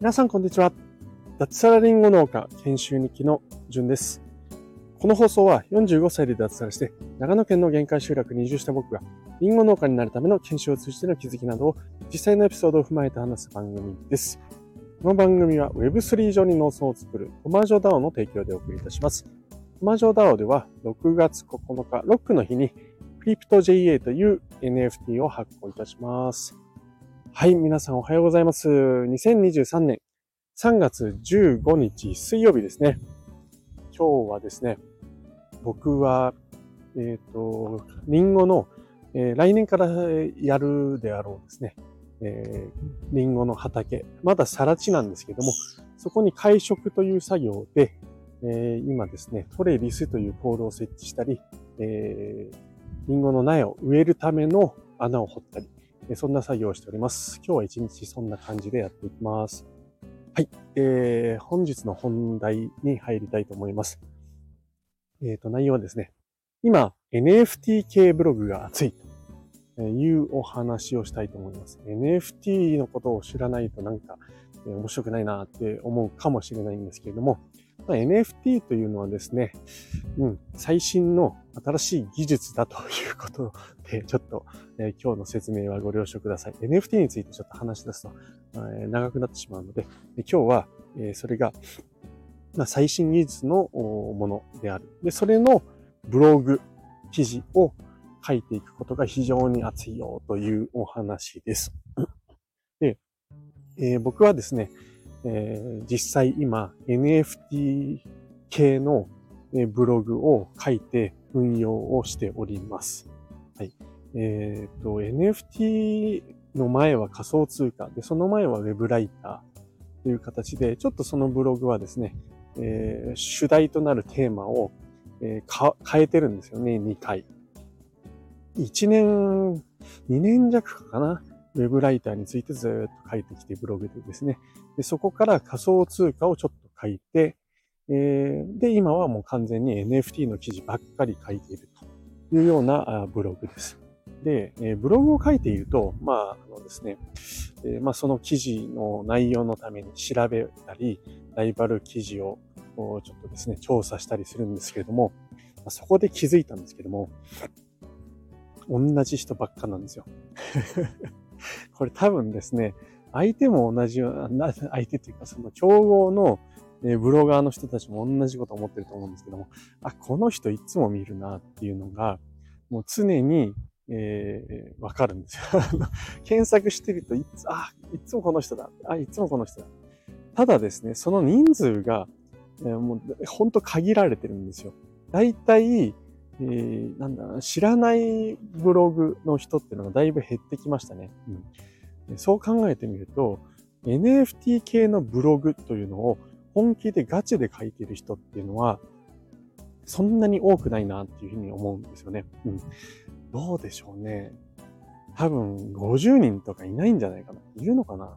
皆さんこんにちは。脱サラリンゴ農家研修日記のじゅんです。この放送は45歳で脱サラして長野県の限界集落に移住した僕がリンゴ農家になるための研修を通じての気づきなどを実際のエピソードを踏まえて話す番組です。この番組は Web3 上に農村を作るトマジョダオの提供でお送りいたします。トマジョダオでは6月9日、ロックの日にクリプト JA という NFT を発行いたします。はい、皆さんおはようございます。2023年3月15日水曜日ですね。今日はですね、僕は、えっ、ー、と、リンゴの、えー、来年からやるであろうですね、えー、リンゴの畑、まだ更地なんですけども、そこに会食という作業で、えー、今ですね、トレリスというポールを設置したり、えー、リンゴの苗を植えるための穴を掘ったり、そんな作業をしております。今日は一日そんな感じでやっていきます。はい。えー、本日の本題に入りたいと思います。えっ、ー、と、内容はですね、今、NFT 系ブログが熱いというお話をしたいと思います。NFT のことを知らないとなんか面白くないなって思うかもしれないんですけれども、NFT というのはですね、うん、最新の新しい技術だと いうことで、ちょっと、えー、今日の説明はご了承ください。NFT についてちょっと話し出すと、えー、長くなってしまうので、で今日は、えー、それが、まあ、最新技術のものである。で、それのブログ、記事を書いていくことが非常に熱いよというお話です。で、えー、僕はですね、えー、実際今 NFT 系のブログを書いて運用をしております。はい。えっ、と、NFT の前は仮想通貨で、その前は Web ライターという形で、ちょっとそのブログはですね、えー、主題となるテーマを、えー、変えてるんですよね、2回。1年、2年弱かな？ウェブライターについてずっと書いてきてブログでですね。でそこから仮想通貨をちょっと書いて、えー、で、今はもう完全に NFT の記事ばっかり書いているというようなブログです。で、えー、ブログを書いていると、まあ、あのですね、えー、まあ、その記事の内容のために調べたり、ライバル記事をちょっとですね、調査したりするんですけれども、そこで気づいたんですけども、同じ人ばっかなんですよ。これ多分ですね、相手も同じような、相手っていうかその競合のブロガーの人たちも同じこと思ってると思うんですけども、あ、この人いつも見るなっていうのが、もう常に、えー、わかるんですよ。検索してるといつ、あ、いつもこの人だ。あ、いつもこの人だ。ただですね、その人数が、えー、もうほんと限られてるんですよ。大体、えー、なんだ知らないブログの人っていうのがだいぶ減ってきましたね。うん、そう考えてみると、NFT 系のブログというのを本気でガチで書いてる人っていうのは、そんなに多くないなっていうふうに思うんですよね。うん。どうでしょうね。多分50人とかいないんじゃないかな。いるのかな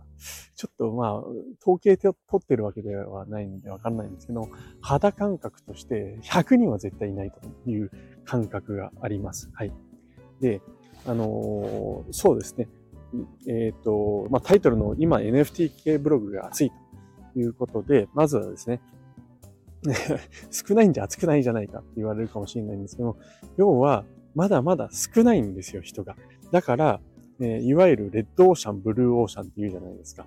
ちょっとまあ、統計取ってるわけではないんでわかんないんですけど、肌感覚として100人は絶対いないという感覚があります。はい。で、あのー、そうですね。えっ、ー、と、まあ、タイトルの今 NFT 系ブログが熱いということで、まずはですね、少ないんじゃ熱くないじゃないかって言われるかもしれないんですけど、要は、まだまだ少ないんですよ、人が。だから、えー、いわゆるレッドオーシャン、ブルーオーシャンって言うじゃないですか。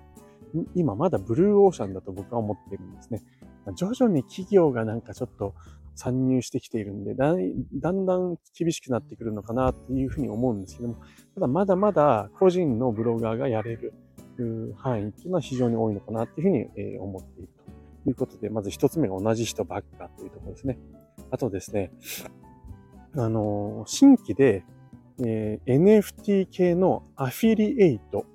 今まだブルーオーシャンだと僕は思ってるんですね。徐々に企業がなんかちょっと参入してきているんで、だんだん厳しくなってくるのかなっていうふうに思うんですけども、ただまだまだ個人のブロガーがやれる範囲っていうのは非常に多いのかなっていうふうに思っているということで、まず一つ目が同じ人ばっかというところですね。あとですね、あの、新規で、えー、NFT 系のアフィリエイト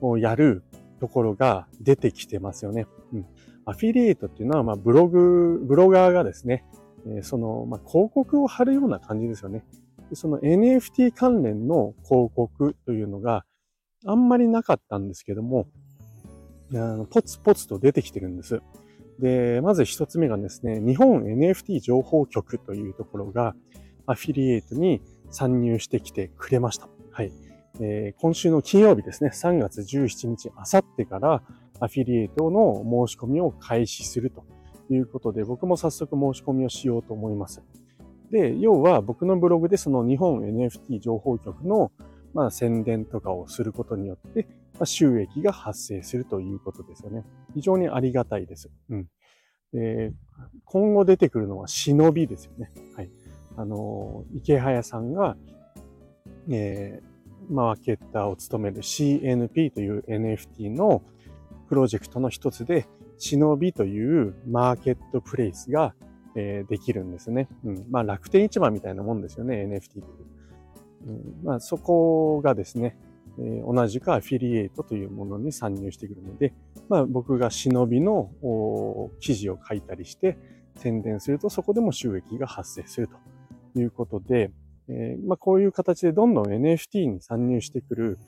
をやるところが出てきてますよね。うん。アフィリエイトっていうのは、まあ、ブログ、ブロガーがですね、え、その、まあ、広告を貼るような感じですよね。その NFT 関連の広告というのがあんまりなかったんですけども、あのポツポツと出てきてるんです。で、まず一つ目がですね、日本 NFT 情報局というところがアフィリエイトに参入してきてくれました。はい。えー、今週の金曜日ですね、3月17日、あさってからアフィリエイトの申し込みを開始するということで、僕も早速申し込みをしようと思います。で、要は僕のブログでその日本 NFT 情報局のまあ宣伝とかをすることによって、まあ、収益が発生するということですよね。非常にありがたいです。うん。で今後出てくるのは忍びですよね。はい。あの、池早さんが、えー、マーケッターを務める CNP という NFT のプロジェクトの一つで、忍びというマーケットプレイスが、えー、できるんですね。うん。まあ楽天市場みたいなもんですよね、NFT という。うん、まあそこがですね、えー、同じくアフィリエイトというものに参入してくるので、まあ僕が忍びの記事を書いたりして宣伝するとそこでも収益が発生するということで、えー、まあこういう形でどんどん NFT に参入してくる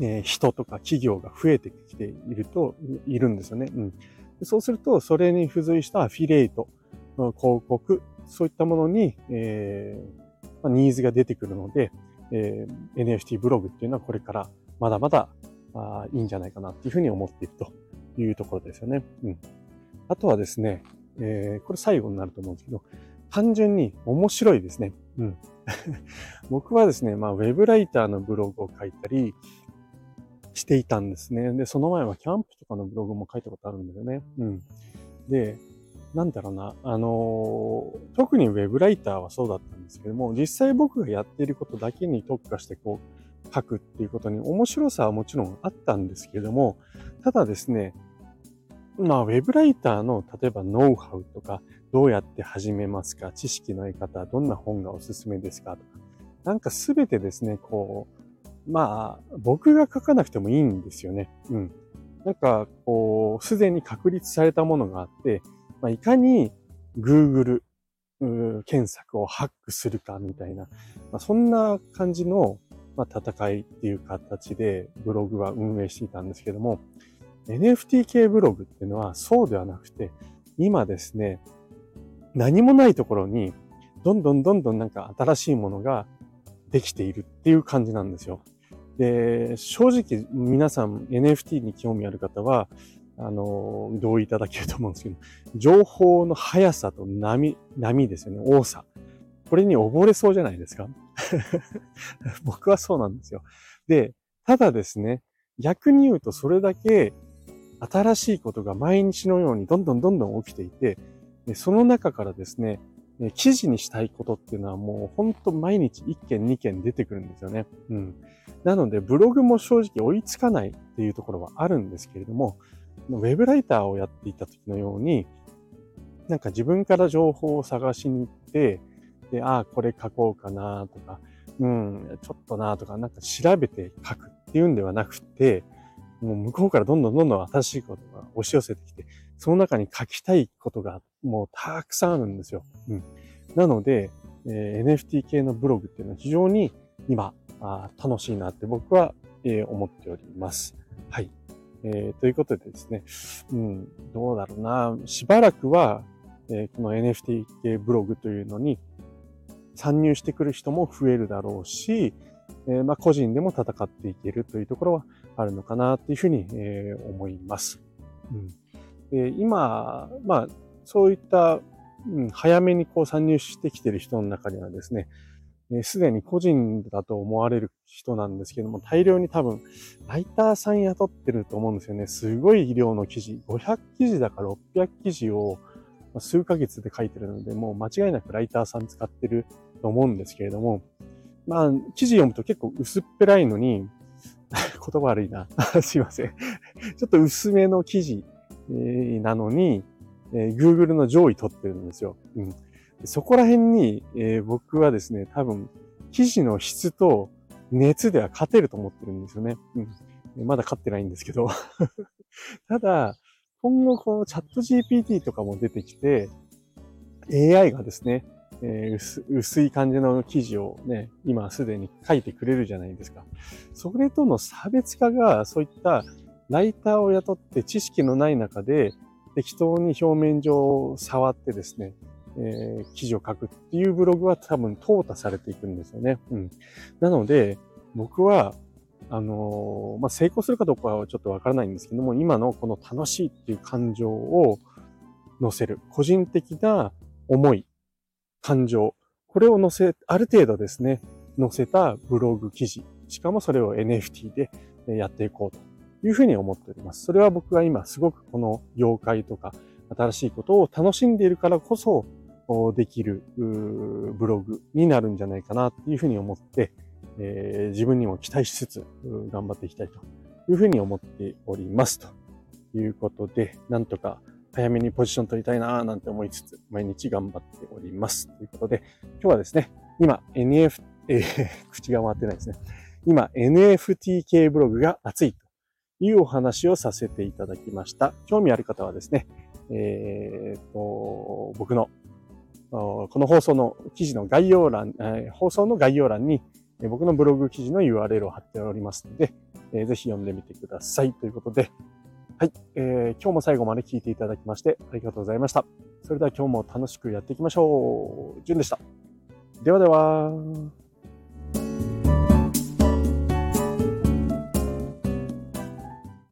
え人とか企業が増えてきていると、いるんですよね。うん。そうすると、それに付随したアフィリエイト、広告、そういったものに、えー、ニーズが出てくるので、えー、NFT ブログっていうのはこれからまだまだあいいんじゃないかなっていうふうに思っているというところですよね。うん。あとはですね、えー、これ最後になると思うんですけど、単純に面白いですね。うん。僕はですね、まあ、ウェブライターのブログを書いたり、していたんですね。で、その前はキャンプとかのブログも書いたことあるんだよね。うん。で、なんだろうな、あのー、特にウェブライターはそうだったんですけども、実際僕がやっていることだけに特化してこう、書くっていうことに面白さはもちろんあったんですけども、ただですね、まあ、ウェブライターの、例えばノウハウとか、どうやって始めますか知識の得方、どんな本がおすすめですかとか、なんかすべてですね、こう、まあ、僕が書かなくてもいいんですよね。うん。なんか、こう、すでに確立されたものがあって、まあ、いかに Google 検索をハックするかみたいな、まあ、そんな感じの、まあ、戦いっていう形でブログは運営していたんですけども、NFT 系ブログっていうのはそうではなくて、今ですね、何もないところに、どんどんどんどんなんか新しいものができているっていう感じなんですよ。で、正直皆さん NFT に興味ある方は、あの、同意いただけると思うんですけど、情報の速さと波、波ですよね、多さ。これに溺れそうじゃないですか？僕はそうなんですよ。で、ただですね、逆に言うとそれだけ新しいことが毎日のようにどんどんどんどん起きていて、その中からですね、記事にしたいことっていうのはもうほんと毎日1件2件出てくるんですよね。うん。なのでブログも正直追いつかないっていうところはあるんですけれども、ウェブライターをやっていた時のように、なんか自分から情報を探しに行って、で、ああ、これ書こうかなとか、うん、ちょっとなとか、なんか調べて書くっていうんではなくて、もう向こうからどんどんどんどん新しいことが押し寄せてきて、その中に書きたいことがもうたくさんあるんですよ。うん。なので、えー、NFT 系のブログっていうのは非常に今、あ楽しいなって僕は、えー、思っております。はい。えー、ということでですね、うん、どうだろうな。しばらくは、えー、この NFT 系ブログというのに参入してくる人も増えるだろうし、えー、まあ、個人でも戦っていけるというところはあるのかなっていうふうに、えー、思います。うんで今、まあ、そういった、うん、早めにこう参入してきている人の中にはですね、す、で、に個人だと思われる人なんですけども、大量に多分、ライターさん雇ってると思うんですよね。すごい量の記事。500記事だか600記事を数ヶ月で書いてるので、もう間違いなくライターさん使ってると思うんですけれども、まあ、記事読むと結構薄っぺらいのに、言葉悪いな。すいません。ちょっと薄めの記事なのに、えー、Google の上位取ってるんですよ。うん、そこら辺に、えー、僕はですね、多分、記事の質と熱では勝てると思ってるんですよね。うん、まだ勝ってないんですけど。ただ、今後このチャット GPT とかも出てきて、AI がですね、えー、薄い感じの記事をね、今すでに書いてくれるじゃないですか。それとの差別化が、そういったライターを雇って知識のない中で適当に表面上を触ってですね、えー、記事を書くっていうブログは多分淘汰されていくんですよね。うん。なので、僕は、あのー、まあ、成功するかどうかはちょっとわからないんですけども、今のこの楽しいっていう感情を乗せる。個人的な思い、感情。これを乗せ、ある程度ですね、載せたブログ記事。しかもそれを NFT でやっていこうというふうに思っております。それは僕は今すごくこの業界とか新しいことを楽しんでいるからこそできるブログになるんじゃないかなっていうふうに思って、えー、自分にも期待しつつ頑張っていきたいというふうに思っております。ということで、なんとか早めにポジション取りたいなーなんて思いつつ、毎日頑張っております。ということで、今日はですね、今 NF、えー、口が回ってないですね。今 NFT 系ブログが熱いというお話をさせていただきました。興味ある方はですね、えー、と僕のこの放送の記事の概要欄、放送の概要欄に僕のブログ記事の URL を貼っておりますので、ぜひ読んでみてください。ということで、はい、えー、今日も最後まで聞いていただきましてありがとうございました。それでは今日も楽しくやっていきましょう。じゅんでした。ではでは。